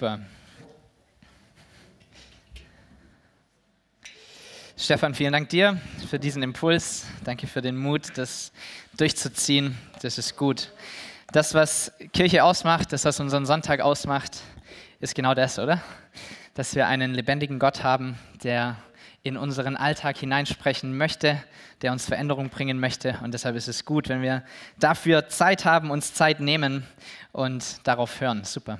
Super. Stefan, vielen Dank dir für diesen Impuls. Danke für den Mut, das durchzuziehen. Das ist gut. Das, was Kirche ausmacht, das, was unseren Sonntag ausmacht, ist genau das, oder? Dass wir einen lebendigen Gott haben, der in unseren Alltag hineinsprechen möchte, der uns Veränderung bringen möchte. Und deshalb ist es gut, wenn wir dafür Zeit haben, uns Zeit nehmen und darauf hören. Super.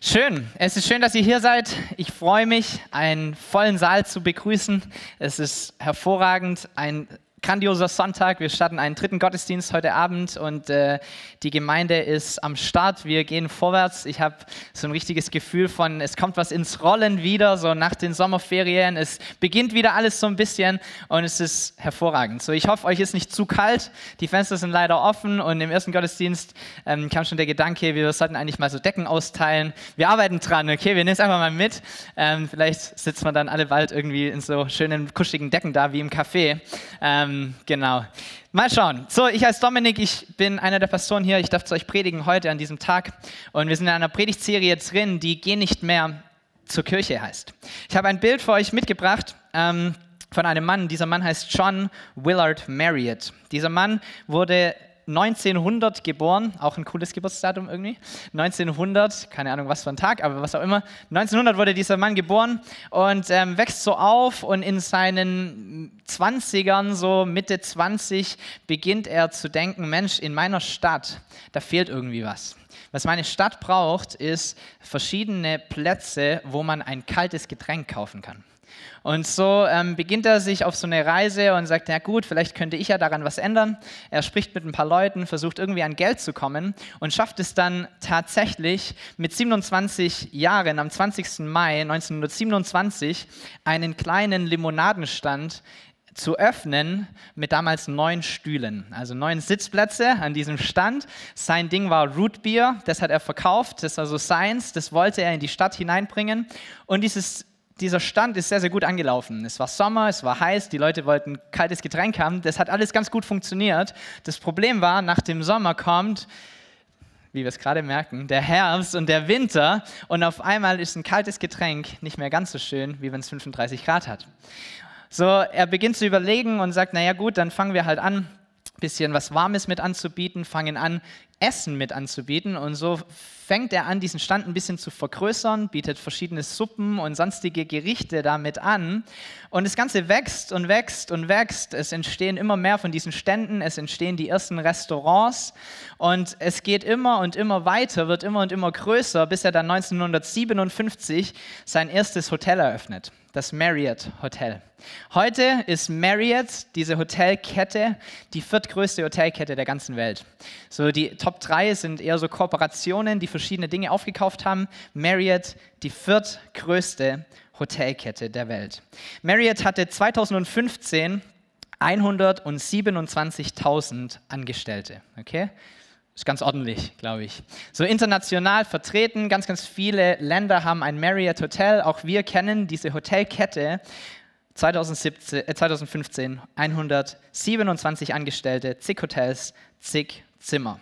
Schön, es ist schön, dass ihr hier seid. Ich freue mich, einen vollen Saal zu begrüßen. Es ist hervorragend, ein grandioser Sonntag. Wir starten einen dritten Gottesdienst heute Abend und äh, die Gemeinde ist am Start. Wir gehen vorwärts. Ich habe so ein richtiges Gefühl von, es kommt was ins Rollen wieder, so nach den Sommerferien. Es beginnt wieder alles so ein bisschen und es ist hervorragend. So, ich hoffe, euch ist nicht zu kalt. Die Fenster sind leider offen und im ersten Gottesdienst ähm, kam schon der Gedanke, wir sollten eigentlich mal so Decken austeilen. Wir arbeiten dran, okay? Wir nehmen es einfach mal mit. Ähm, vielleicht sitzen wir dann alle bald irgendwie in so schönen, kuscheligen Decken da wie im Café. Ähm, ähm, genau. Mal schauen. So, ich als Dominik, ich bin einer der Pastoren hier. Ich darf zu euch predigen heute an diesem Tag. Und wir sind in einer Predigtserie drin, die Geh nicht mehr zur Kirche heißt. Ich habe ein Bild für euch mitgebracht. Ähm, von einem Mann. Dieser Mann heißt John Willard Marriott. Dieser Mann wurde 1900 geboren, auch ein cooles Geburtsdatum irgendwie. 1900, keine Ahnung was für ein Tag, aber was auch immer. 1900 wurde dieser Mann geboren und ähm, wächst so auf und in seinen 20ern, so Mitte 20, beginnt er zu denken, Mensch, in meiner Stadt, da fehlt irgendwie was. Was meine Stadt braucht, ist verschiedene Plätze, wo man ein kaltes Getränk kaufen kann. Und so ähm, beginnt er sich auf so eine Reise und sagt, ja gut, vielleicht könnte ich ja daran was ändern. Er spricht mit ein paar Leuten, versucht irgendwie an Geld zu kommen und schafft es dann tatsächlich mit 27 Jahren, am 20. Mai 1927, einen kleinen Limonadenstand zu öffnen mit damals neun Stühlen, also neun Sitzplätze an diesem Stand. Sein Ding war Rootbeer, das hat er verkauft, das war so Science, das wollte er in die Stadt hineinbringen. Und dieses dieser Stand ist sehr, sehr gut angelaufen. Es war Sommer, es war heiß, die Leute wollten kaltes Getränk haben. Das hat alles ganz gut funktioniert. Das Problem war, nach dem Sommer kommt, wie wir es gerade merken, der Herbst und der Winter und auf einmal ist ein kaltes Getränk nicht mehr ganz so schön, wie wenn es 35 Grad hat. So, er beginnt zu überlegen und sagt, naja gut, dann fangen wir halt an, bisschen was Warmes mit anzubieten, fangen an, Essen mit anzubieten. Und so fängt er an, diesen Stand ein bisschen zu vergrößern, bietet verschiedene Suppen und sonstige Gerichte damit an. Und das Ganze wächst und wächst und wächst. Es entstehen immer mehr von diesen Ständen, es entstehen die ersten Restaurants und es geht immer und immer weiter, wird immer und immer größer, bis er dann 1957 sein erstes Hotel eröffnet das Marriott Hotel. Heute ist Marriott, diese Hotelkette, die viertgrößte Hotelkette der ganzen Welt. So die Top 3 sind eher so Kooperationen, die verschiedene Dinge aufgekauft haben. Marriott, die viertgrößte Hotelkette der Welt. Marriott hatte 2015 127.000 Angestellte. Okay? Ist ganz ordentlich, glaube ich. So international vertreten, ganz, ganz viele Länder haben ein Marriott Hotel. Auch wir kennen diese Hotelkette. 2017, äh 2015 127 Angestellte, zig Hotels, zig Zimmer.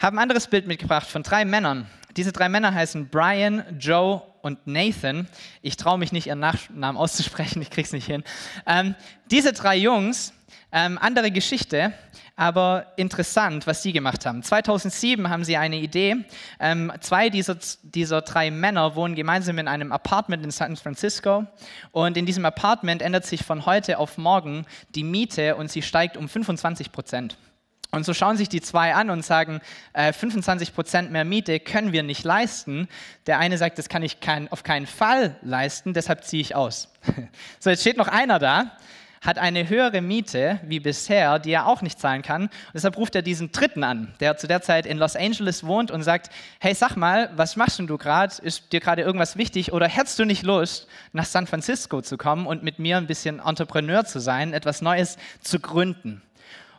Habe ein anderes Bild mitgebracht von drei Männern. Diese drei Männer heißen Brian, Joe und Nathan. Ich traue mich nicht, ihren Nachnamen auszusprechen, ich krieg's nicht hin. Ähm, diese drei Jungs, ähm, andere Geschichte, aber interessant, was sie gemacht haben. 2007 haben sie eine Idee. Ähm, zwei dieser, dieser drei Männer wohnen gemeinsam in einem Apartment in San Francisco. Und in diesem Apartment ändert sich von heute auf morgen die Miete und sie steigt um 25 Prozent. Und so schauen sich die zwei an und sagen, äh, 25 Prozent mehr Miete können wir nicht leisten. Der eine sagt, das kann ich kein, auf keinen Fall leisten, deshalb ziehe ich aus. so, jetzt steht noch einer da hat eine höhere Miete wie bisher, die er auch nicht zahlen kann. Und deshalb ruft er diesen Dritten an, der zu der Zeit in Los Angeles wohnt und sagt, hey, sag mal, was machst du gerade? Ist dir gerade irgendwas wichtig? Oder hättest du nicht Lust, nach San Francisco zu kommen und mit mir ein bisschen Entrepreneur zu sein, etwas Neues zu gründen?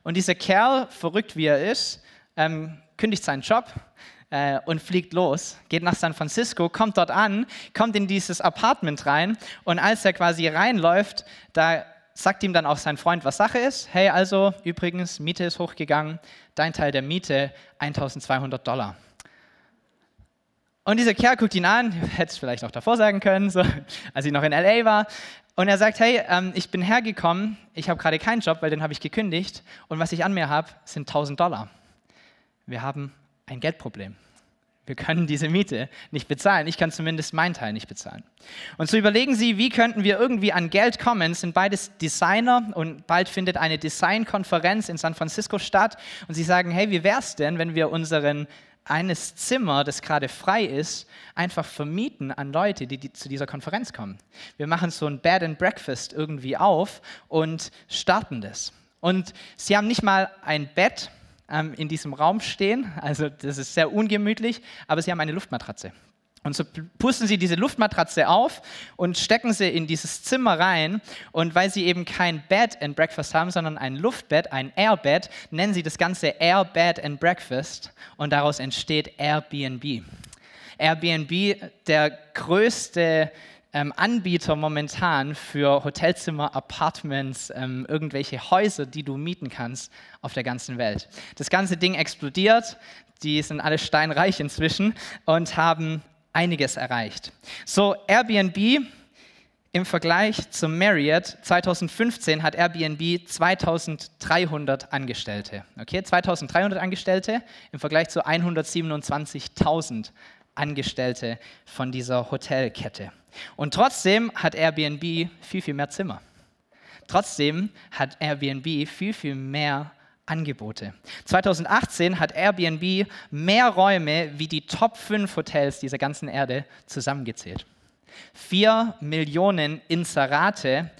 Und dieser Kerl, verrückt wie er ist, ähm, kündigt seinen Job, äh, und fliegt los, geht nach San Francisco, kommt dort an, kommt in dieses Apartment rein und als er quasi reinläuft, da sagt ihm dann auch sein Freund, was Sache ist. Hey, also übrigens, Miete ist hochgegangen, dein Teil der Miete 1200 Dollar. Und dieser Kerl guckt ihn an, hätte es vielleicht auch davor sagen können, so, als ich noch in LA war. Und er sagt, hey, ähm, ich bin hergekommen, ich habe gerade keinen Job, weil den habe ich gekündigt. Und was ich an mir habe, sind 1000 Dollar. Wir haben ein Geldproblem. Wir können diese Miete nicht bezahlen. Ich kann zumindest meinen Teil nicht bezahlen. Und so überlegen Sie, wie könnten wir irgendwie an Geld kommen? Sind beides Designer und bald findet eine Designkonferenz in San Francisco statt. Und Sie sagen, hey, wie wäre es denn, wenn wir unseren eines Zimmer, das gerade frei ist, einfach vermieten an Leute, die, die, zu dieser Konferenz kommen. Wir machen so ein Bed and Breakfast irgendwie auf und starten das. Und sie haben nicht mal ein Bett, ähm, in diesem Raum stehen. Also das ist sehr ungemütlich, aber sie haben eine Luftmatratze. Und so pusten sie diese Luftmatratze auf und stecken sie in dieses Zimmer rein. Und weil sie eben kein Bed and Breakfast haben, sondern ein Luftbett, ein Airbed, nennen sie das Ganze Air Bed and Breakfast. Und daraus entsteht Airbnb. Airbnb, der größte ähm, Anbieter momentan für Hotelzimmer, Apartments, ähm, irgendwelche Häuser, die du mieten kannst auf der ganzen Welt. Das ganze Ding explodiert, die sind alle steinreich inzwischen und haben einiges erreicht. So, Airbnb im Vergleich zu Marriott 2015 hat Airbnb 2300 Angestellte. Okay, 2300 Angestellte im Vergleich zu 127.000 Angestellte von dieser Hotelkette. Und trotzdem hat Airbnb viel, viel mehr Zimmer. Trotzdem hat Airbnb viel, viel mehr Angebote. 2018 hat Airbnb mehr Räume wie die Top 5 Hotels dieser ganzen Erde zusammengezählt. Vier Millionen Inserate,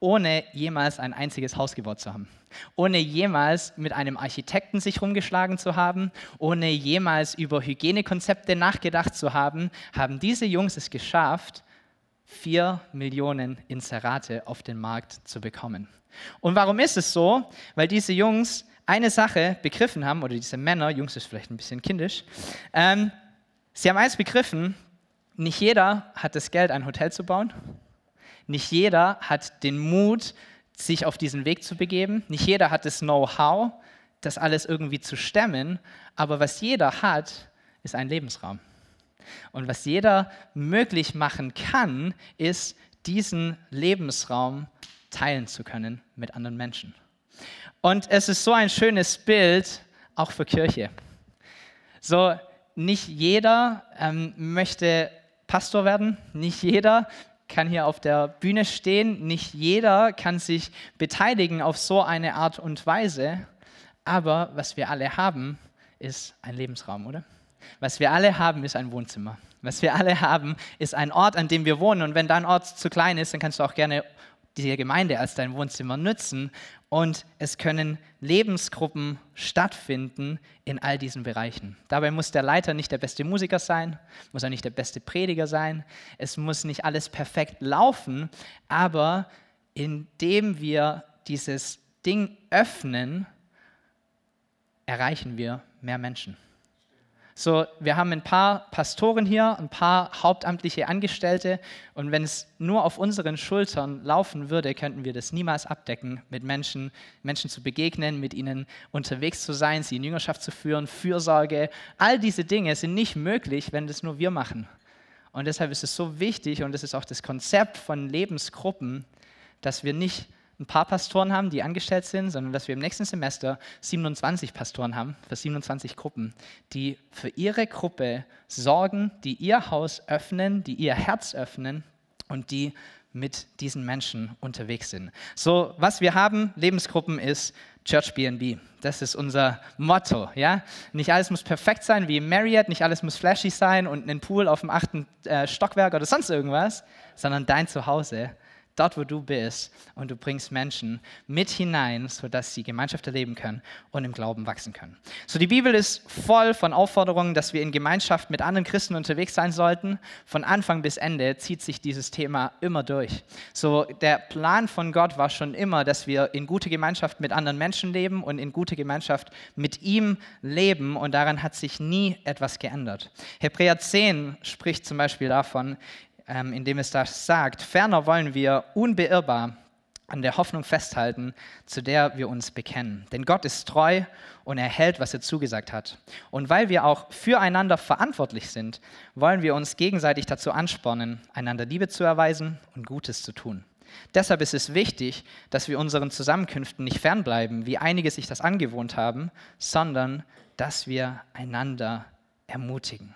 ohne jemals ein einziges Haus gebaut zu haben ohne jemals mit einem Architekten sich rumgeschlagen zu haben, ohne jemals über Hygienekonzepte nachgedacht zu haben, haben diese Jungs es geschafft, vier Millionen Inserate auf den Markt zu bekommen. Und warum ist es so? Weil diese Jungs eine Sache begriffen haben, oder diese Männer, Jungs ist vielleicht ein bisschen kindisch, ähm, sie haben eins begriffen, nicht jeder hat das Geld, ein Hotel zu bauen. Nicht jeder hat den Mut, sich auf diesen Weg zu begeben. Nicht jeder hat das Know-how, das alles irgendwie zu stemmen, aber was jeder hat, ist ein Lebensraum. Und was jeder möglich machen kann, ist, diesen Lebensraum teilen zu können mit anderen Menschen. Und es ist so ein schönes Bild auch für Kirche. So, nicht jeder ähm, möchte Pastor werden, nicht jeder kann hier auf der Bühne stehen. Nicht jeder kann sich beteiligen auf so eine Art und Weise. Aber was wir alle haben, ist ein Lebensraum, oder? Was wir alle haben, ist ein Wohnzimmer. Was wir alle haben, ist ein Ort, an dem wir wohnen. Und wenn dein Ort zu klein ist, dann kannst du auch gerne die Gemeinde als dein Wohnzimmer nutzen und es können Lebensgruppen stattfinden in all diesen Bereichen. Dabei muss der Leiter nicht der beste Musiker sein, muss er nicht der beste Prediger sein, es muss nicht alles perfekt laufen, aber indem wir dieses Ding öffnen, erreichen wir mehr Menschen. So, wir haben ein paar Pastoren hier, ein paar hauptamtliche Angestellte und wenn es nur auf unseren Schultern laufen würde, könnten wir das niemals abdecken, mit Menschen, Menschen zu begegnen, mit ihnen unterwegs zu sein, sie in Jüngerschaft zu führen, Fürsorge. All diese Dinge sind nicht möglich, wenn das nur wir machen. Und deshalb ist es so wichtig und das ist auch das Konzept von Lebensgruppen, dass wir nicht ein paar Pastoren haben, die angestellt sind, sondern dass wir im nächsten Semester 27 Pastoren haben für 27 Gruppen, die für ihre Gruppe sorgen, die ihr Haus öffnen, die ihr Herz öffnen und die mit diesen Menschen unterwegs sind. So, was wir haben, Lebensgruppen, ist Church BNB. Das ist unser Motto. Ja? Nicht alles muss perfekt sein wie Marriott, nicht alles muss flashy sein und ein Pool auf dem achten äh, Stockwerk oder sonst irgendwas, sondern dein Zuhause dort, wo du bist, und du bringst Menschen mit hinein, sodass sie Gemeinschaft erleben können und im Glauben wachsen können. So, die Bibel ist voll von Aufforderungen, dass wir in Gemeinschaft mit anderen Christen unterwegs sein sollten. Von Anfang bis Ende zieht sich dieses Thema immer durch. So, der Plan von Gott war schon immer, dass wir in gute Gemeinschaft mit anderen Menschen leben und in gute Gemeinschaft mit ihm leben, und daran hat sich nie etwas geändert. Hebräer 10 spricht zum Beispiel davon, indem es das sagt. Ferner wollen wir unbeirrbar an der Hoffnung festhalten, zu der wir uns bekennen. Denn Gott ist treu und er hält, was er zugesagt hat. Und weil wir auch füreinander verantwortlich sind, wollen wir uns gegenseitig dazu anspornen, einander Liebe zu erweisen und Gutes zu tun. Deshalb ist es wichtig, dass wir unseren Zusammenkünften nicht fernbleiben, wie einige sich das angewohnt haben, sondern dass wir einander ermutigen.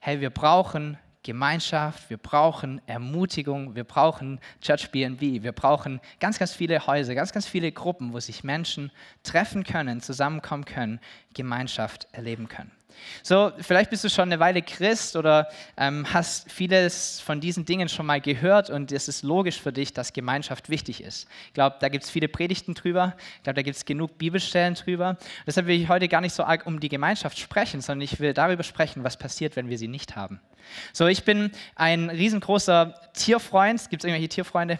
Hey, wir brauchen Gemeinschaft, wir brauchen Ermutigung, wir brauchen Church BNB, wir brauchen ganz, ganz viele Häuser, ganz, ganz viele Gruppen, wo sich Menschen treffen können, zusammenkommen können, Gemeinschaft erleben können. So, vielleicht bist du schon eine Weile Christ oder ähm, hast vieles von diesen Dingen schon mal gehört und es ist logisch für dich, dass Gemeinschaft wichtig ist. Ich glaube, da gibt es viele Predigten drüber, ich glaube, da gibt es genug Bibelstellen drüber. Deshalb will ich heute gar nicht so arg um die Gemeinschaft sprechen, sondern ich will darüber sprechen, was passiert, wenn wir sie nicht haben. So, ich bin ein riesengroßer Tierfreund. Gibt es irgendwelche Tierfreunde?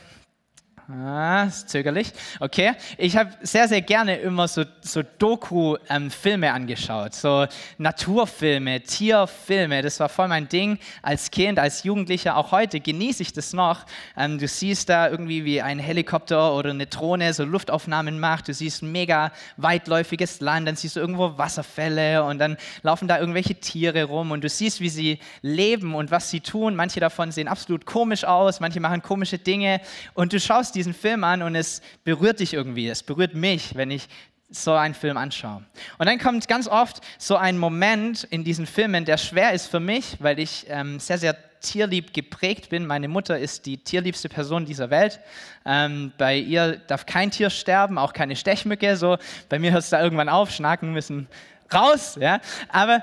Ah, ist zögerlich. Okay. Ich habe sehr, sehr gerne immer so, so Doku-Filme ähm, angeschaut. So Naturfilme, Tierfilme. Das war voll mein Ding als Kind, als Jugendlicher. Auch heute genieße ich das noch. Ähm, du siehst da irgendwie, wie ein Helikopter oder eine Drohne so Luftaufnahmen macht. Du siehst ein mega weitläufiges Land. Dann siehst du irgendwo Wasserfälle und dann laufen da irgendwelche Tiere rum und du siehst, wie sie leben und was sie tun. Manche davon sehen absolut komisch aus. Manche machen komische Dinge. Und du schaust diesen Film an und es berührt dich irgendwie, es berührt mich, wenn ich so einen Film anschaue. Und dann kommt ganz oft so ein Moment in diesen Filmen, der schwer ist für mich, weil ich ähm, sehr, sehr tierlieb geprägt bin. Meine Mutter ist die tierliebste Person dieser Welt. Ähm, bei ihr darf kein Tier sterben, auch keine Stechmücke. So. Bei mir hört es da irgendwann auf, Schnaken müssen raus. Ja? Aber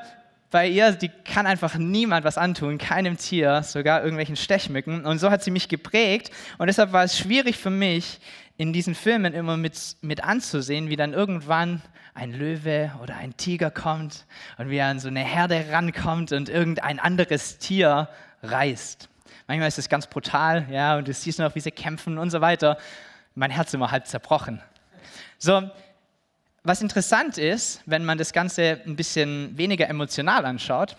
bei ihr, die kann einfach niemand was antun, keinem Tier, sogar irgendwelchen Stechmücken. Und so hat sie mich geprägt. Und deshalb war es schwierig für mich, in diesen Filmen immer mit, mit anzusehen, wie dann irgendwann ein Löwe oder ein Tiger kommt und wie er an so eine Herde rankommt und irgendein anderes Tier reißt. Manchmal ist es ganz brutal, ja, und du siehst noch, wie sie kämpfen und so weiter. Mein Herz immer halb zerbrochen. So, was interessant ist, wenn man das Ganze ein bisschen weniger emotional anschaut,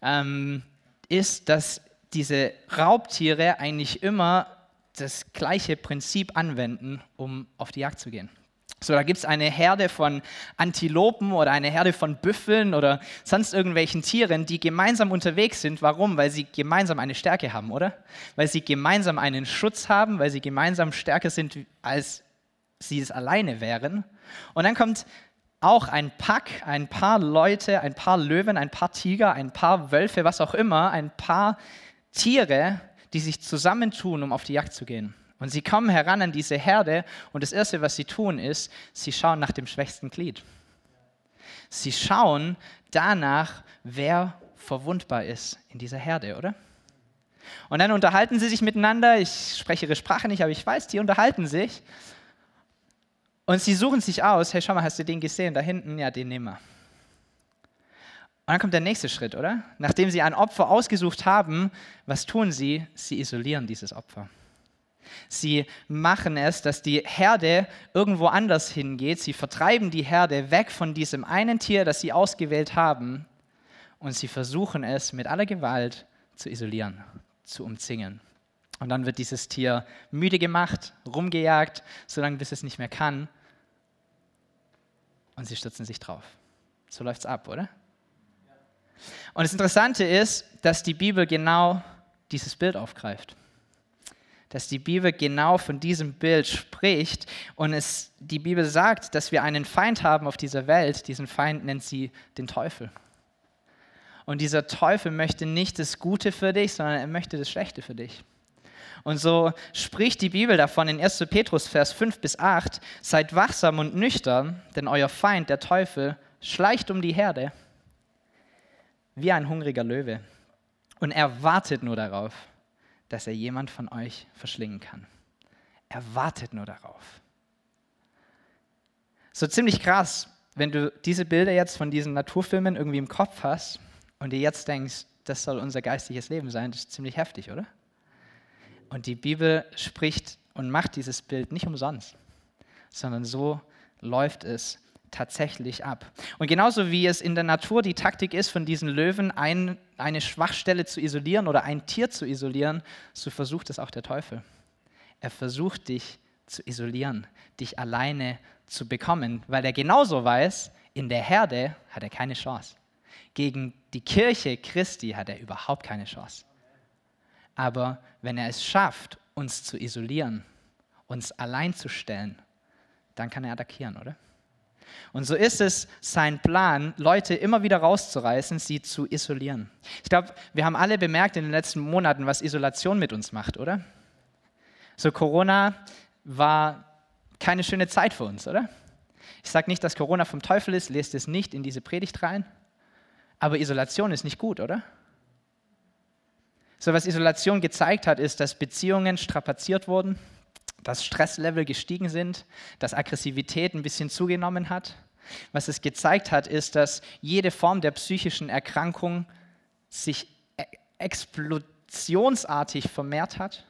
ähm, ist, dass diese Raubtiere eigentlich immer das gleiche Prinzip anwenden, um auf die Jagd zu gehen. So, da gibt es eine Herde von Antilopen oder eine Herde von Büffeln oder sonst irgendwelchen Tieren, die gemeinsam unterwegs sind. Warum? Weil sie gemeinsam eine Stärke haben, oder? Weil sie gemeinsam einen Schutz haben, weil sie gemeinsam stärker sind, als sie es alleine wären. Und dann kommt auch ein Pack, ein paar Leute, ein paar Löwen, ein paar Tiger, ein paar Wölfe, was auch immer, ein paar Tiere, die sich zusammentun, um auf die Jagd zu gehen. Und sie kommen heran an diese Herde und das Erste, was sie tun, ist, sie schauen nach dem schwächsten Glied. Sie schauen danach, wer verwundbar ist in dieser Herde, oder? Und dann unterhalten sie sich miteinander. Ich spreche ihre Sprache nicht, aber ich weiß, die unterhalten sich. Und sie suchen sich aus, hey, schau mal, hast du den gesehen? Da hinten, ja, den nehmen wir. Und dann kommt der nächste Schritt, oder? Nachdem sie ein Opfer ausgesucht haben, was tun sie? Sie isolieren dieses Opfer. Sie machen es, dass die Herde irgendwo anders hingeht. Sie vertreiben die Herde weg von diesem einen Tier, das sie ausgewählt haben. Und sie versuchen es mit aller Gewalt zu isolieren, zu umzingeln. Und dann wird dieses Tier müde gemacht, rumgejagt, solange bis es nicht mehr kann und sie stürzen sich drauf. So läuft es ab, oder? Und das Interessante ist, dass die Bibel genau dieses Bild aufgreift. Dass die Bibel genau von diesem Bild spricht und es, die Bibel sagt, dass wir einen Feind haben auf dieser Welt. Diesen Feind nennt sie den Teufel. Und dieser Teufel möchte nicht das Gute für dich, sondern er möchte das Schlechte für dich. Und so spricht die Bibel davon in 1. Petrus, Vers 5 bis 8, seid wachsam und nüchtern, denn euer Feind, der Teufel, schleicht um die Herde wie ein hungriger Löwe. Und er wartet nur darauf, dass er jemand von euch verschlingen kann. Er wartet nur darauf. So ziemlich krass, wenn du diese Bilder jetzt von diesen Naturfilmen irgendwie im Kopf hast und dir jetzt denkst, das soll unser geistliches Leben sein, das ist ziemlich heftig, oder? Und die Bibel spricht und macht dieses Bild nicht umsonst, sondern so läuft es tatsächlich ab. Und genauso wie es in der Natur die Taktik ist, von diesen Löwen ein, eine Schwachstelle zu isolieren oder ein Tier zu isolieren, so versucht es auch der Teufel. Er versucht dich zu isolieren, dich alleine zu bekommen, weil er genauso weiß, in der Herde hat er keine Chance. Gegen die Kirche Christi hat er überhaupt keine Chance. Aber wenn er es schafft, uns zu isolieren, uns allein zu stellen, dann kann er attackieren, oder? Und so ist es sein Plan, Leute immer wieder rauszureißen, sie zu isolieren. Ich glaube, wir haben alle bemerkt in den letzten Monaten, was Isolation mit uns macht, oder? So Corona war keine schöne Zeit für uns, oder? Ich sage nicht, dass Corona vom Teufel ist, lest es nicht in diese Predigt rein, aber Isolation ist nicht gut, oder? So was Isolation gezeigt hat, ist, dass Beziehungen strapaziert wurden, dass Stresslevel gestiegen sind, dass Aggressivität ein bisschen zugenommen hat. Was es gezeigt hat, ist, dass jede Form der psychischen Erkrankung sich e- explosionsartig vermehrt hat.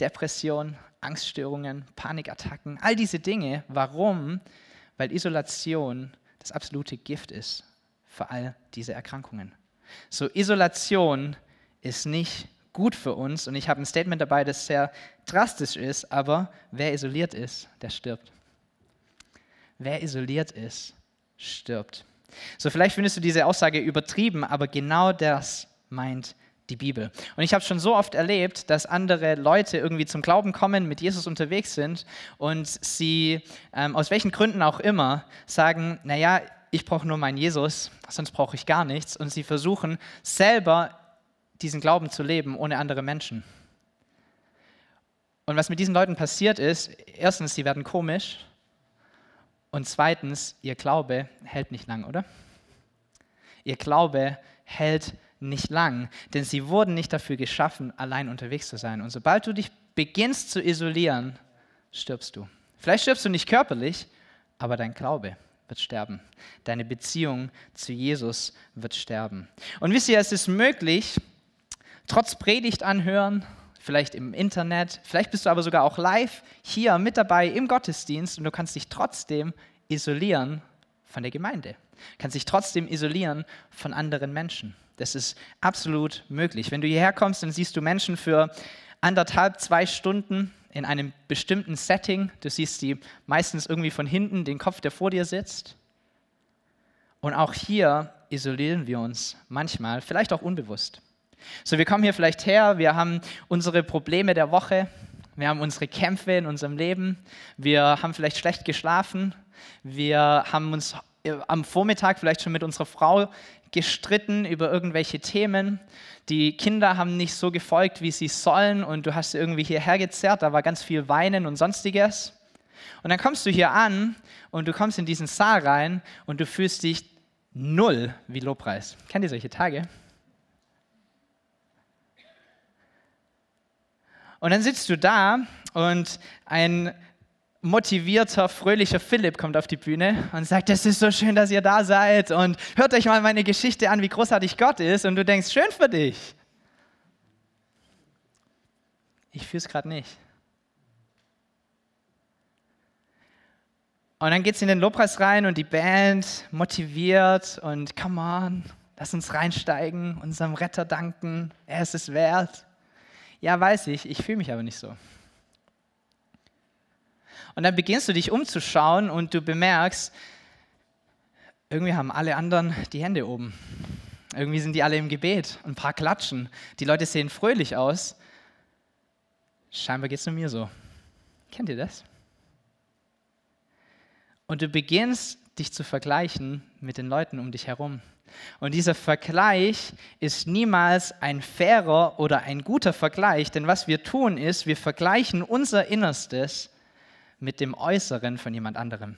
Depression, Angststörungen, Panikattacken, all diese Dinge. Warum? Weil Isolation das absolute Gift ist für all diese Erkrankungen. So Isolation ist nicht gut für uns. Und ich habe ein Statement dabei, das sehr drastisch ist, aber wer isoliert ist, der stirbt. Wer isoliert ist, stirbt. So, vielleicht findest du diese Aussage übertrieben, aber genau das meint die Bibel. Und ich habe schon so oft erlebt, dass andere Leute irgendwie zum Glauben kommen, mit Jesus unterwegs sind und sie ähm, aus welchen Gründen auch immer sagen, naja, ich brauche nur meinen Jesus, sonst brauche ich gar nichts. Und sie versuchen selber diesen Glauben zu leben ohne andere Menschen. Und was mit diesen Leuten passiert ist, erstens, sie werden komisch und zweitens, ihr Glaube hält nicht lang, oder? Ihr Glaube hält nicht lang, denn sie wurden nicht dafür geschaffen, allein unterwegs zu sein. Und sobald du dich beginnst zu isolieren, stirbst du. Vielleicht stirbst du nicht körperlich, aber dein Glaube wird sterben. Deine Beziehung zu Jesus wird sterben. Und wisst ihr, es ist möglich, trotz Predigt anhören, vielleicht im Internet, vielleicht bist du aber sogar auch live hier mit dabei im Gottesdienst und du kannst dich trotzdem isolieren von der Gemeinde, kannst dich trotzdem isolieren von anderen Menschen. Das ist absolut möglich. Wenn du hierher kommst, dann siehst du Menschen für anderthalb, zwei Stunden in einem bestimmten Setting. Du siehst sie meistens irgendwie von hinten, den Kopf, der vor dir sitzt. Und auch hier isolieren wir uns manchmal, vielleicht auch unbewusst. So, wir kommen hier vielleicht her, wir haben unsere Probleme der Woche, wir haben unsere Kämpfe in unserem Leben, wir haben vielleicht schlecht geschlafen, wir haben uns äh, am Vormittag vielleicht schon mit unserer Frau gestritten über irgendwelche Themen. Die Kinder haben nicht so gefolgt, wie sie sollen und du hast sie irgendwie hierher gezerrt, da war ganz viel Weinen und sonstiges. Und dann kommst du hier an und du kommst in diesen Saal rein und du fühlst dich null wie Lobpreis. Kennt ihr solche Tage? Und dann sitzt du da und ein motivierter, fröhlicher Philipp kommt auf die Bühne und sagt, es ist so schön, dass ihr da seid und hört euch mal meine Geschichte an, wie großartig Gott ist. Und du denkst, schön für dich. Ich fühle es gerade nicht. Und dann geht es in den Lobpreis rein und die Band motiviert und come on, lass uns reinsteigen, unserem Retter danken, er ist es wert. Ja, weiß ich, ich fühle mich aber nicht so. Und dann beginnst du dich umzuschauen und du bemerkst, irgendwie haben alle anderen die Hände oben. Irgendwie sind die alle im Gebet. Ein paar klatschen. Die Leute sehen fröhlich aus. Scheinbar geht es nur mir so. Kennt ihr das? Und du beginnst dich zu vergleichen mit den Leuten um dich herum. Und dieser Vergleich ist niemals ein fairer oder ein guter Vergleich, denn was wir tun ist, wir vergleichen unser Innerstes mit dem Äußeren von jemand anderem.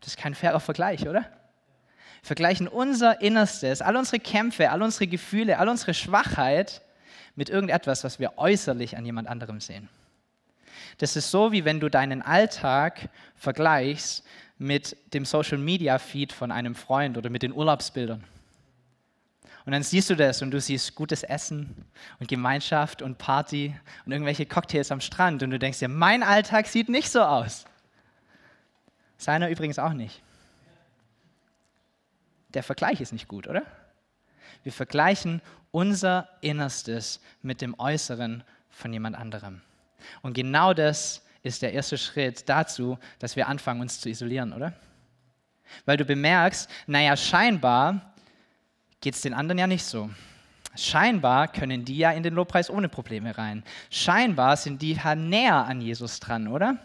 Das ist kein fairer Vergleich, oder? Vergleichen unser Innerstes, all unsere Kämpfe, all unsere Gefühle, all unsere Schwachheit mit irgendetwas, was wir äußerlich an jemand anderem sehen. Das ist so, wie wenn du deinen Alltag vergleichst mit dem Social Media Feed von einem Freund oder mit den Urlaubsbildern. Und dann siehst du das und du siehst gutes Essen und Gemeinschaft und Party und irgendwelche Cocktails am Strand und du denkst dir, mein Alltag sieht nicht so aus. Seiner übrigens auch nicht. Der Vergleich ist nicht gut, oder? Wir vergleichen unser Innerstes mit dem Äußeren von jemand anderem. Und genau das ist der erste Schritt dazu, dass wir anfangen, uns zu isolieren, oder? Weil du bemerkst, naja, scheinbar geht es den anderen ja nicht so. Scheinbar können die ja in den Lobpreis ohne Probleme rein. Scheinbar sind die ja näher an Jesus dran, oder?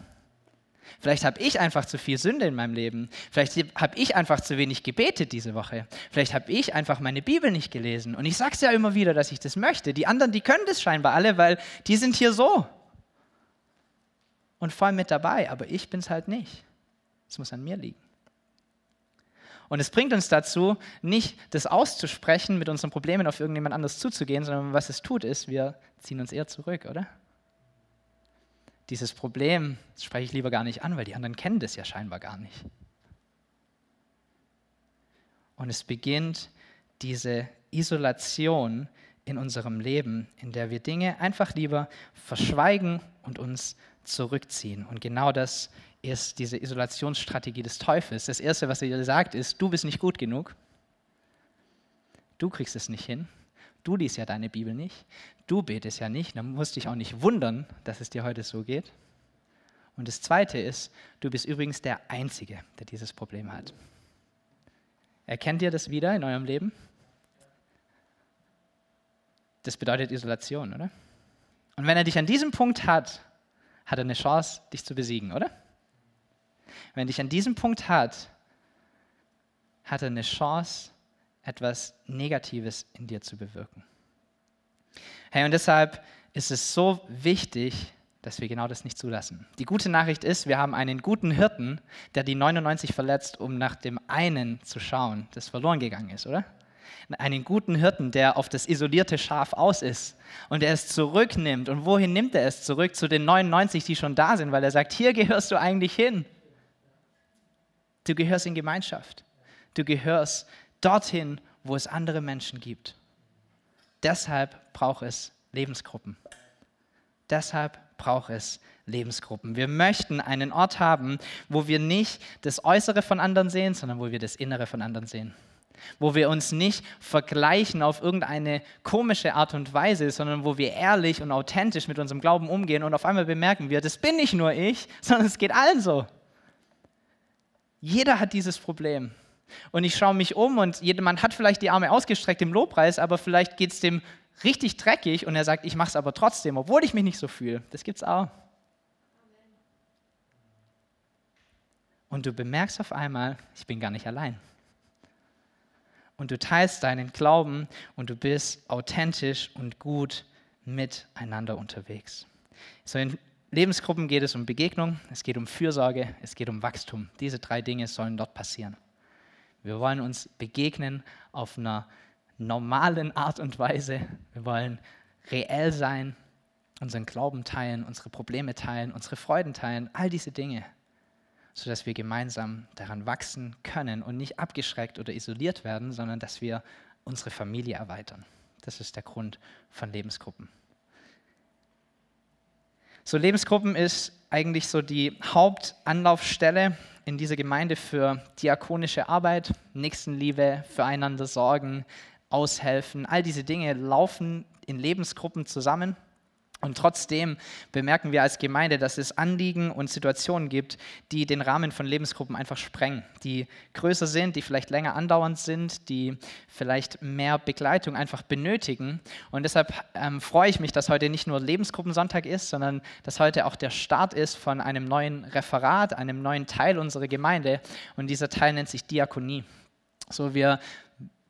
Vielleicht habe ich einfach zu viel Sünde in meinem Leben. Vielleicht habe ich einfach zu wenig gebetet diese Woche. Vielleicht habe ich einfach meine Bibel nicht gelesen. Und ich sage es ja immer wieder, dass ich das möchte. Die anderen, die können das scheinbar alle, weil die sind hier so. Und voll mit dabei. Aber ich bin es halt nicht. Es muss an mir liegen. Und es bringt uns dazu, nicht das auszusprechen, mit unseren Problemen auf irgendjemand anderes zuzugehen, sondern was es tut, ist, wir ziehen uns eher zurück, oder? Dieses Problem spreche ich lieber gar nicht an, weil die anderen kennen das ja scheinbar gar nicht. Und es beginnt diese Isolation in unserem Leben, in der wir Dinge einfach lieber verschweigen und uns zurückziehen. Und genau das ist diese Isolationsstrategie des Teufels. Das Erste, was er dir sagt, ist, du bist nicht gut genug. Du kriegst es nicht hin. Du liest ja deine Bibel nicht. Du betest ja nicht. Dann musst du dich auch nicht wundern, dass es dir heute so geht. Und das Zweite ist, du bist übrigens der Einzige, der dieses Problem hat. Erkennt ihr das wieder in eurem Leben? Das bedeutet Isolation, oder? Und wenn er dich an diesem Punkt hat, hat er eine Chance, dich zu besiegen, oder? Wenn dich an diesem Punkt hat, hat er eine Chance, etwas Negatives in dir zu bewirken. Hey, und deshalb ist es so wichtig, dass wir genau das nicht zulassen. Die gute Nachricht ist, wir haben einen guten Hirten, der die 99 verletzt, um nach dem einen zu schauen, das verloren gegangen ist, oder? Einen guten Hirten, der auf das isolierte Schaf aus ist und der es zurücknimmt. Und wohin nimmt er es zurück? Zu den 99, die schon da sind, weil er sagt, hier gehörst du eigentlich hin. Du gehörst in Gemeinschaft. Du gehörst dorthin, wo es andere Menschen gibt. Deshalb braucht es Lebensgruppen. Deshalb braucht es Lebensgruppen. Wir möchten einen Ort haben, wo wir nicht das Äußere von anderen sehen, sondern wo wir das Innere von anderen sehen. Wo wir uns nicht vergleichen auf irgendeine komische Art und Weise, sondern wo wir ehrlich und authentisch mit unserem Glauben umgehen und auf einmal bemerken wir, das bin nicht nur ich, sondern es geht allen so. Jeder hat dieses Problem. Und ich schaue mich um und jedermann hat vielleicht die Arme ausgestreckt im Lobpreis, aber vielleicht geht es dem richtig dreckig und er sagt, ich mache es aber trotzdem, obwohl ich mich nicht so fühle. Das gibt es auch. Und du bemerkst auf einmal, ich bin gar nicht allein. Und du teilst deinen Glauben und du bist authentisch und gut miteinander unterwegs. So in Lebensgruppen geht es um Begegnung, es geht um Fürsorge, es geht um Wachstum. Diese drei Dinge sollen dort passieren. Wir wollen uns begegnen auf einer normalen Art und Weise. Wir wollen reell sein, unseren Glauben teilen, unsere Probleme teilen, unsere Freuden teilen, all diese Dinge, sodass wir gemeinsam daran wachsen können und nicht abgeschreckt oder isoliert werden, sondern dass wir unsere Familie erweitern. Das ist der Grund von Lebensgruppen. So Lebensgruppen ist eigentlich so die Hauptanlaufstelle in dieser Gemeinde für diakonische Arbeit, Nächstenliebe, füreinander sorgen, aushelfen. All diese Dinge laufen in Lebensgruppen zusammen. Und trotzdem bemerken wir als Gemeinde, dass es Anliegen und Situationen gibt, die den Rahmen von Lebensgruppen einfach sprengen, die größer sind, die vielleicht länger andauernd sind, die vielleicht mehr Begleitung einfach benötigen. Und deshalb ähm, freue ich mich, dass heute nicht nur Lebensgruppensonntag ist, sondern dass heute auch der Start ist von einem neuen Referat, einem neuen Teil unserer Gemeinde. Und dieser Teil nennt sich Diakonie. So, wir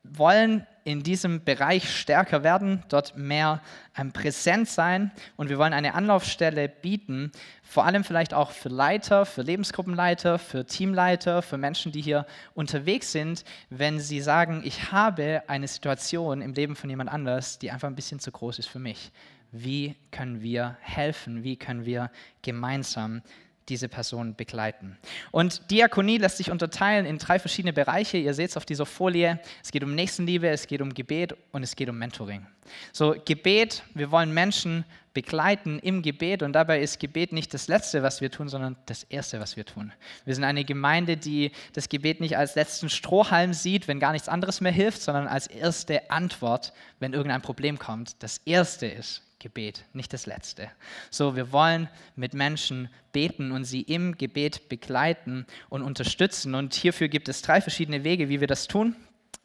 wollen in diesem Bereich stärker werden, dort mehr ähm, präsent sein und wir wollen eine Anlaufstelle bieten, vor allem vielleicht auch für Leiter, für Lebensgruppenleiter, für Teamleiter, für Menschen, die hier unterwegs sind, wenn sie sagen, ich habe eine Situation im Leben von jemand anders, die einfach ein bisschen zu groß ist für mich. Wie können wir helfen? Wie können wir gemeinsam diese Person begleiten. Und Diakonie lässt sich unterteilen in drei verschiedene Bereiche. Ihr seht es auf dieser Folie. Es geht um Nächstenliebe, es geht um Gebet und es geht um Mentoring. So, Gebet, wir wollen Menschen begleiten im Gebet und dabei ist Gebet nicht das Letzte, was wir tun, sondern das Erste, was wir tun. Wir sind eine Gemeinde, die das Gebet nicht als letzten Strohhalm sieht, wenn gar nichts anderes mehr hilft, sondern als erste Antwort, wenn irgendein Problem kommt. Das Erste ist Gebet, nicht das letzte. So, wir wollen mit Menschen beten und sie im Gebet begleiten und unterstützen. Und hierfür gibt es drei verschiedene Wege, wie wir das tun.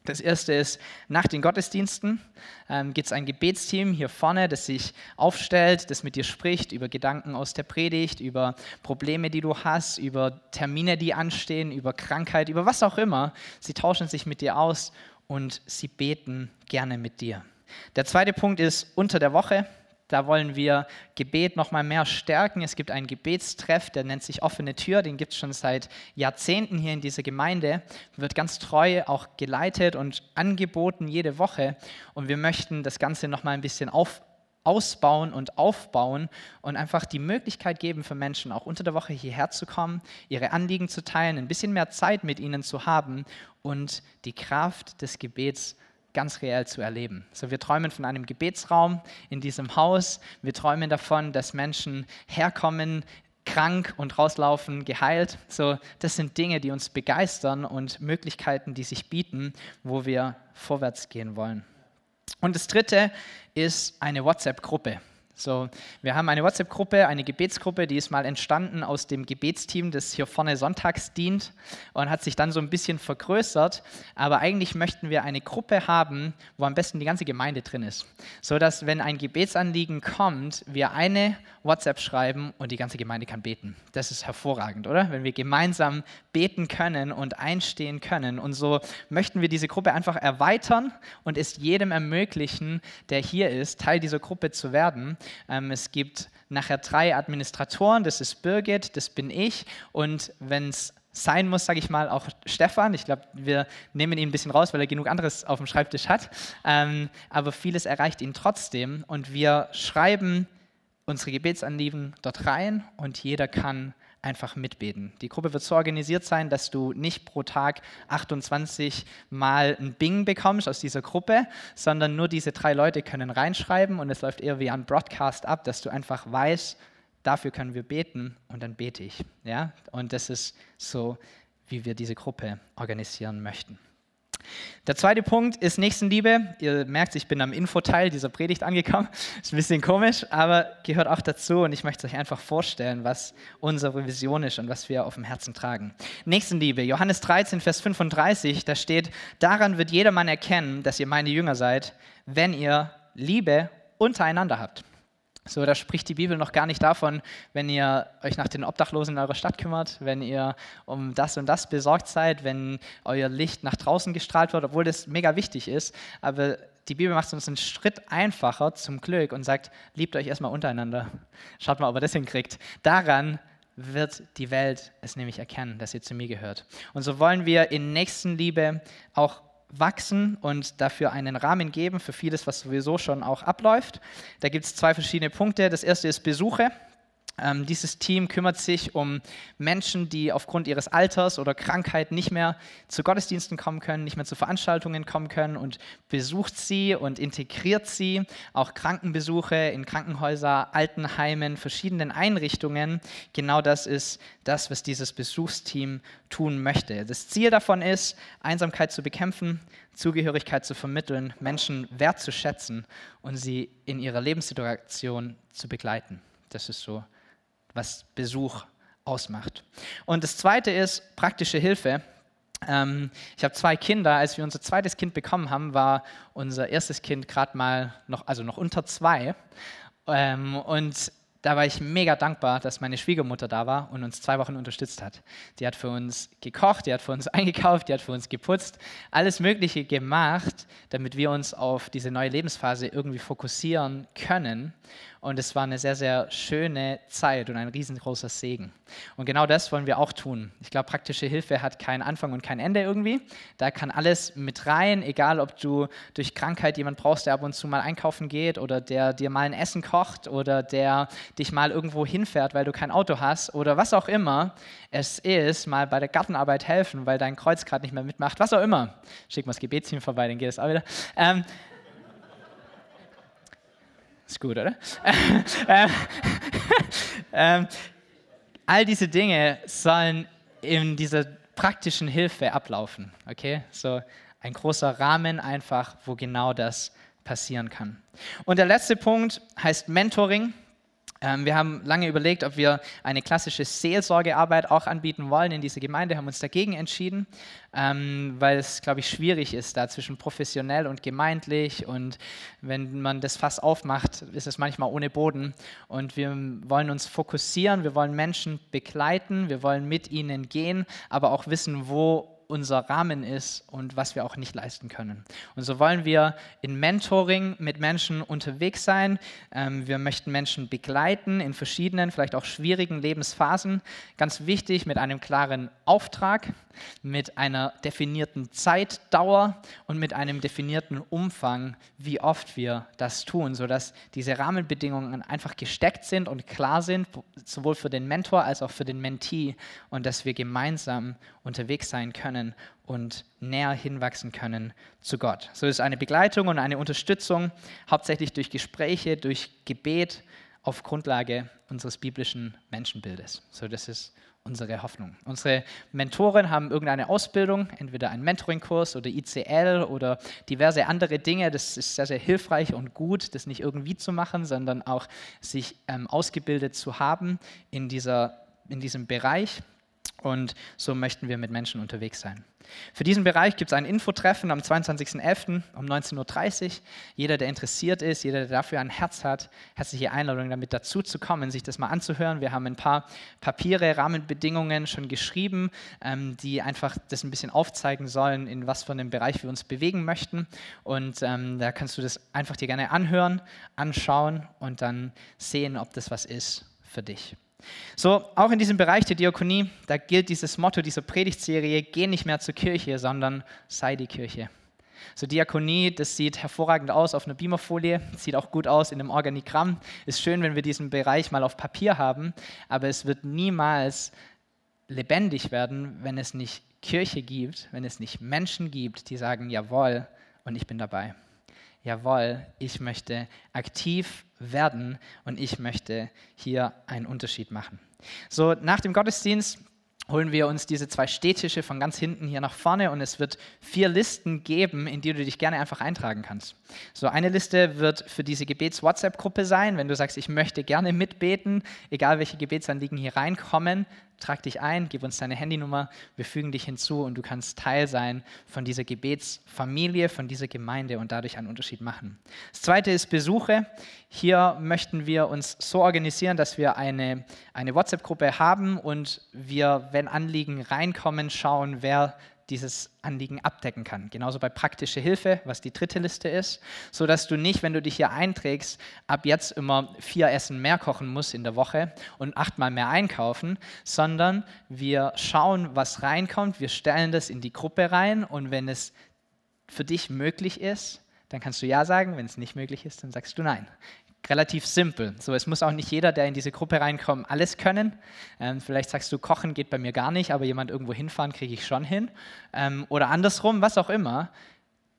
Das erste ist, nach den Gottesdiensten ähm, gibt es ein Gebetsteam hier vorne, das sich aufstellt, das mit dir spricht über Gedanken aus der Predigt, über Probleme, die du hast, über Termine, die anstehen, über Krankheit, über was auch immer. Sie tauschen sich mit dir aus und sie beten gerne mit dir. Der zweite Punkt ist unter der Woche. Da wollen wir Gebet noch mal mehr stärken. Es gibt einen Gebetstreff, der nennt sich Offene Tür. Den gibt es schon seit Jahrzehnten hier in dieser Gemeinde. Wird ganz treu auch geleitet und angeboten jede Woche. Und wir möchten das Ganze noch mal ein bisschen auf, ausbauen und aufbauen und einfach die Möglichkeit geben für Menschen, auch unter der Woche hierher zu kommen, ihre Anliegen zu teilen, ein bisschen mehr Zeit mit ihnen zu haben und die Kraft des Gebets zu ganz reell zu erleben. So, wir träumen von einem Gebetsraum in diesem Haus. Wir träumen davon, dass Menschen herkommen, krank und rauslaufen, geheilt. So, das sind Dinge, die uns begeistern und Möglichkeiten, die sich bieten, wo wir vorwärts gehen wollen. Und das dritte ist eine WhatsApp-Gruppe. So, wir haben eine WhatsApp-Gruppe, eine Gebetsgruppe, die ist mal entstanden aus dem Gebetsteam, das hier vorne sonntags dient und hat sich dann so ein bisschen vergrößert. Aber eigentlich möchten wir eine Gruppe haben, wo am besten die ganze Gemeinde drin ist. So dass, wenn ein Gebetsanliegen kommt, wir eine WhatsApp schreiben und die ganze Gemeinde kann beten. Das ist hervorragend, oder? Wenn wir gemeinsam beten können und einstehen können. Und so möchten wir diese Gruppe einfach erweitern und es jedem ermöglichen, der hier ist, Teil dieser Gruppe zu werden. Ähm, es gibt nachher drei Administratoren, das ist Birgit, das bin ich und wenn es sein muss, sage ich mal, auch Stefan. Ich glaube, wir nehmen ihn ein bisschen raus, weil er genug anderes auf dem Schreibtisch hat. Ähm, aber vieles erreicht ihn trotzdem. Und wir schreiben unsere Gebetsanliegen dort rein und jeder kann einfach mitbeten. Die Gruppe wird so organisiert sein, dass du nicht pro Tag 28 Mal ein Bing bekommst aus dieser Gruppe, sondern nur diese drei Leute können reinschreiben und es läuft eher wie ein Broadcast ab, dass du einfach weißt, dafür können wir beten und dann bete ich. Ja? Und das ist so, wie wir diese Gruppe organisieren möchten. Der zweite Punkt ist Nächstenliebe. Ihr merkt, ich bin am Infoteil dieser Predigt angekommen. Ist ein bisschen komisch, aber gehört auch dazu und ich möchte euch einfach vorstellen, was unsere Vision ist und was wir auf dem Herzen tragen. Nächstenliebe, Johannes 13, Vers 35, da steht, daran wird jedermann erkennen, dass ihr meine Jünger seid, wenn ihr Liebe untereinander habt. So, da spricht die Bibel noch gar nicht davon, wenn ihr euch nach den Obdachlosen in eurer Stadt kümmert, wenn ihr um das und das besorgt seid, wenn euer Licht nach draußen gestrahlt wird, obwohl das mega wichtig ist. Aber die Bibel macht es uns einen Schritt einfacher zum Glück und sagt, liebt euch erstmal untereinander. Schaut mal, ob ihr das hinkriegt. Daran wird die Welt es nämlich erkennen, dass ihr zu mir gehört. Und so wollen wir in Nächstenliebe auch wachsen und dafür einen Rahmen geben für vieles, was sowieso schon auch abläuft. Da gibt es zwei verschiedene Punkte. Das erste ist Besuche. Ähm, dieses Team kümmert sich um Menschen, die aufgrund ihres Alters oder Krankheit nicht mehr zu Gottesdiensten kommen können, nicht mehr zu Veranstaltungen kommen können und besucht sie und integriert sie. Auch Krankenbesuche in Krankenhäuser, Altenheimen, verschiedenen Einrichtungen. Genau das ist das, was dieses Besuchsteam tun möchte. Das Ziel davon ist, Einsamkeit zu bekämpfen, Zugehörigkeit zu vermitteln, Menschen wertzuschätzen und sie in ihrer Lebenssituation zu begleiten. Das ist so was Besuch ausmacht. Und das Zweite ist praktische Hilfe. Ähm, ich habe zwei Kinder. Als wir unser zweites Kind bekommen haben, war unser erstes Kind gerade mal noch, also noch unter zwei. Ähm, und da war ich mega dankbar, dass meine Schwiegermutter da war und uns zwei Wochen unterstützt hat. Die hat für uns gekocht, die hat für uns eingekauft, die hat für uns geputzt, alles Mögliche gemacht, damit wir uns auf diese neue Lebensphase irgendwie fokussieren können. Und es war eine sehr, sehr schöne Zeit und ein riesengroßer Segen. Und genau das wollen wir auch tun. Ich glaube, praktische Hilfe hat keinen Anfang und kein Ende irgendwie. Da kann alles mit rein, egal ob du durch Krankheit jemand brauchst, der ab und zu mal einkaufen geht oder der dir mal ein Essen kocht oder der dich mal irgendwo hinfährt, weil du kein Auto hast oder was auch immer es ist, mal bei der Gartenarbeit helfen, weil dein Kreuz gerade nicht mehr mitmacht, was auch immer. Schick mal das Gebetsteam vorbei, dann geht es auch wieder. Ähm, ist gut, oder? all diese Dinge sollen in dieser praktischen Hilfe ablaufen. Okay? So ein großer Rahmen einfach, wo genau das passieren kann. Und der letzte Punkt heißt Mentoring. Ähm, wir haben lange überlegt, ob wir eine klassische Seelsorgearbeit auch anbieten wollen in dieser Gemeinde, haben uns dagegen entschieden, ähm, weil es, glaube ich, schwierig ist, da zwischen professionell und gemeindlich. Und wenn man das Fass aufmacht, ist es manchmal ohne Boden. Und wir wollen uns fokussieren, wir wollen Menschen begleiten, wir wollen mit ihnen gehen, aber auch wissen, wo unser Rahmen ist und was wir auch nicht leisten können. Und so wollen wir in Mentoring mit Menschen unterwegs sein. Ähm, wir möchten Menschen begleiten in verschiedenen, vielleicht auch schwierigen Lebensphasen. Ganz wichtig mit einem klaren Auftrag, mit einer definierten Zeitdauer und mit einem definierten Umfang, wie oft wir das tun, sodass diese Rahmenbedingungen einfach gesteckt sind und klar sind, sowohl für den Mentor als auch für den Mentee und dass wir gemeinsam unterwegs sein können und näher hinwachsen können zu Gott. So ist eine Begleitung und eine Unterstützung, hauptsächlich durch Gespräche, durch Gebet auf Grundlage unseres biblischen Menschenbildes. So, das ist unsere Hoffnung. Unsere Mentoren haben irgendeine Ausbildung, entweder einen Mentoring-Kurs oder ICL oder diverse andere Dinge. Das ist sehr, sehr hilfreich und gut, das nicht irgendwie zu machen, sondern auch sich ähm, ausgebildet zu haben in, dieser, in diesem Bereich. Und so möchten wir mit Menschen unterwegs sein. Für diesen Bereich gibt es ein Infotreffen am 22.11. um 19.30 Uhr. Jeder, der interessiert ist, jeder, der dafür ein Herz hat, herzliche Einladung, damit dazu zu kommen, sich das mal anzuhören. Wir haben ein paar Papiere, Rahmenbedingungen schon geschrieben, ähm, die einfach das ein bisschen aufzeigen sollen, in was für einem Bereich wir uns bewegen möchten. Und ähm, da kannst du das einfach dir gerne anhören, anschauen und dann sehen, ob das was ist für dich. So, auch in diesem Bereich der Diakonie, da gilt dieses Motto dieser Predigtserie, geh nicht mehr zur Kirche, sondern sei die Kirche. So Diakonie, das sieht hervorragend aus auf einer Beamerfolie, sieht auch gut aus in einem Organigramm. Ist schön, wenn wir diesen Bereich mal auf Papier haben, aber es wird niemals lebendig werden, wenn es nicht Kirche gibt, wenn es nicht Menschen gibt, die sagen, jawohl, und ich bin dabei jawohl, ich möchte aktiv werden und ich möchte hier einen Unterschied machen. So, nach dem Gottesdienst holen wir uns diese zwei Stehtische von ganz hinten hier nach vorne und es wird vier Listen geben, in die du dich gerne einfach eintragen kannst. So eine Liste wird für diese Gebets-WhatsApp-Gruppe sein, wenn du sagst, ich möchte gerne mitbeten, egal welche Gebetsanliegen hier reinkommen, trag dich ein, gib uns deine Handynummer, wir fügen dich hinzu und du kannst Teil sein von dieser Gebetsfamilie, von dieser Gemeinde und dadurch einen Unterschied machen. Das zweite ist Besuche. Hier möchten wir uns so organisieren, dass wir eine, eine WhatsApp-Gruppe haben und wir, wenn Anliegen reinkommen, schauen, wer dieses Anliegen abdecken kann. Genauso bei praktische Hilfe, was die dritte Liste ist, so dass du nicht, wenn du dich hier einträgst, ab jetzt immer vier Essen mehr kochen musst in der Woche und achtmal mehr einkaufen, sondern wir schauen, was reinkommt, wir stellen das in die Gruppe rein und wenn es für dich möglich ist, dann kannst du ja sagen, wenn es nicht möglich ist, dann sagst du nein relativ simpel. So, es muss auch nicht jeder, der in diese Gruppe reinkommt, alles können. Ähm, vielleicht sagst du, Kochen geht bei mir gar nicht, aber jemand irgendwo hinfahren kriege ich schon hin. Ähm, oder andersrum, was auch immer.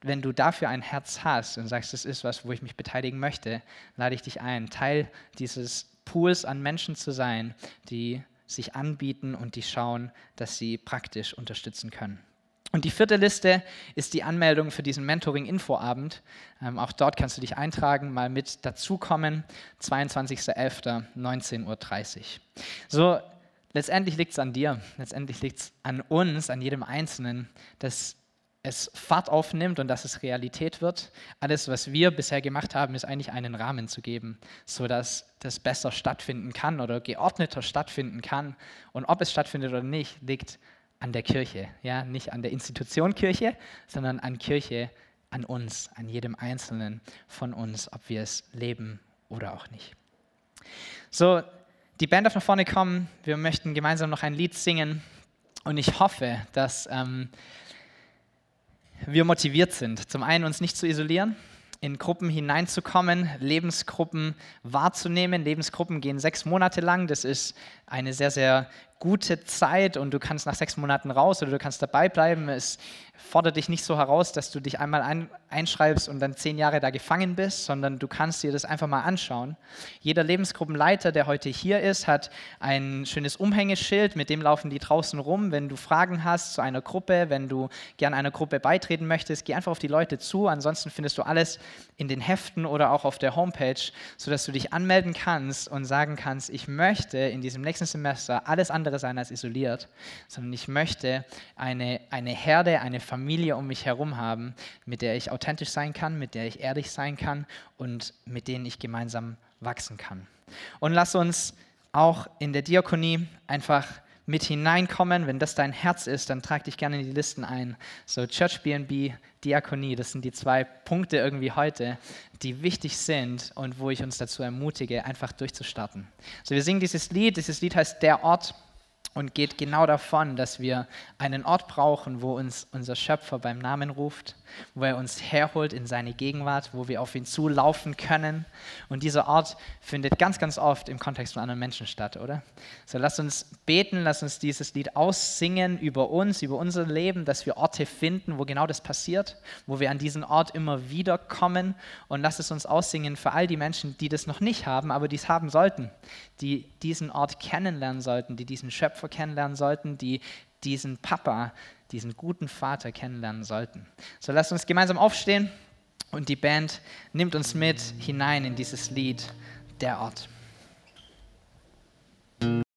Wenn du dafür ein Herz hast und sagst, das ist was, wo ich mich beteiligen möchte, lade ich dich ein, Teil dieses Pools an Menschen zu sein, die sich anbieten und die schauen, dass sie praktisch unterstützen können. Und die vierte Liste ist die Anmeldung für diesen Mentoring-Infoabend. Ähm, auch dort kannst du dich eintragen, mal mit dazukommen. 22.11.19.30 Uhr. So, letztendlich liegt es an dir, letztendlich liegt es an uns, an jedem Einzelnen, dass es Fahrt aufnimmt und dass es Realität wird. Alles, was wir bisher gemacht haben, ist eigentlich einen Rahmen zu geben, sodass das besser stattfinden kann oder geordneter stattfinden kann. Und ob es stattfindet oder nicht, liegt an der Kirche, ja, nicht an der Institution Kirche, sondern an Kirche, an uns, an jedem Einzelnen von uns, ob wir es leben oder auch nicht. So, die Band darf nach vorne kommen. Wir möchten gemeinsam noch ein Lied singen und ich hoffe, dass ähm, wir motiviert sind, zum einen uns nicht zu isolieren, in Gruppen hineinzukommen, Lebensgruppen wahrzunehmen. Lebensgruppen gehen sechs Monate lang. Das ist eine sehr, sehr gute Zeit und du kannst nach sechs Monaten raus oder du kannst dabei bleiben. Es fordert dich nicht so heraus, dass du dich einmal ein, einschreibst und dann zehn Jahre da gefangen bist, sondern du kannst dir das einfach mal anschauen. Jeder Lebensgruppenleiter, der heute hier ist, hat ein schönes Umhängeschild, mit dem laufen die draußen rum. Wenn du Fragen hast zu einer Gruppe, wenn du gerne einer Gruppe beitreten möchtest, geh einfach auf die Leute zu. Ansonsten findest du alles in den Heften oder auch auf der Homepage, sodass du dich anmelden kannst und sagen kannst, ich möchte in diesem nächsten Semester alles andere sein als isoliert, sondern ich möchte eine, eine Herde, eine Familie um mich herum haben, mit der ich authentisch sein kann, mit der ich ehrlich sein kann und mit denen ich gemeinsam wachsen kann. Und lass uns auch in der Diakonie einfach mit hineinkommen. Wenn das dein Herz ist, dann trag dich gerne in die Listen ein. So Church BNB, Diakonie, das sind die zwei Punkte irgendwie heute, die wichtig sind und wo ich uns dazu ermutige, einfach durchzustarten. So wir singen dieses Lied, dieses Lied heißt Der Ort und geht genau davon, dass wir einen Ort brauchen, wo uns unser Schöpfer beim Namen ruft, wo er uns herholt in seine Gegenwart, wo wir auf ihn zulaufen können. Und dieser Ort findet ganz, ganz oft im Kontext von anderen Menschen statt, oder? So lass uns beten, lass uns dieses Lied aussingen über uns, über unser Leben, dass wir Orte finden, wo genau das passiert, wo wir an diesen Ort immer wieder kommen. Und lass es uns aussingen für all die Menschen, die das noch nicht haben, aber die es haben sollten, die diesen Ort kennenlernen sollten, die diesen Schöpfer kennenlernen sollten, die diesen Papa, diesen guten Vater kennenlernen sollten. So lasst uns gemeinsam aufstehen und die Band nimmt uns mit hinein in dieses Lied, der Ort.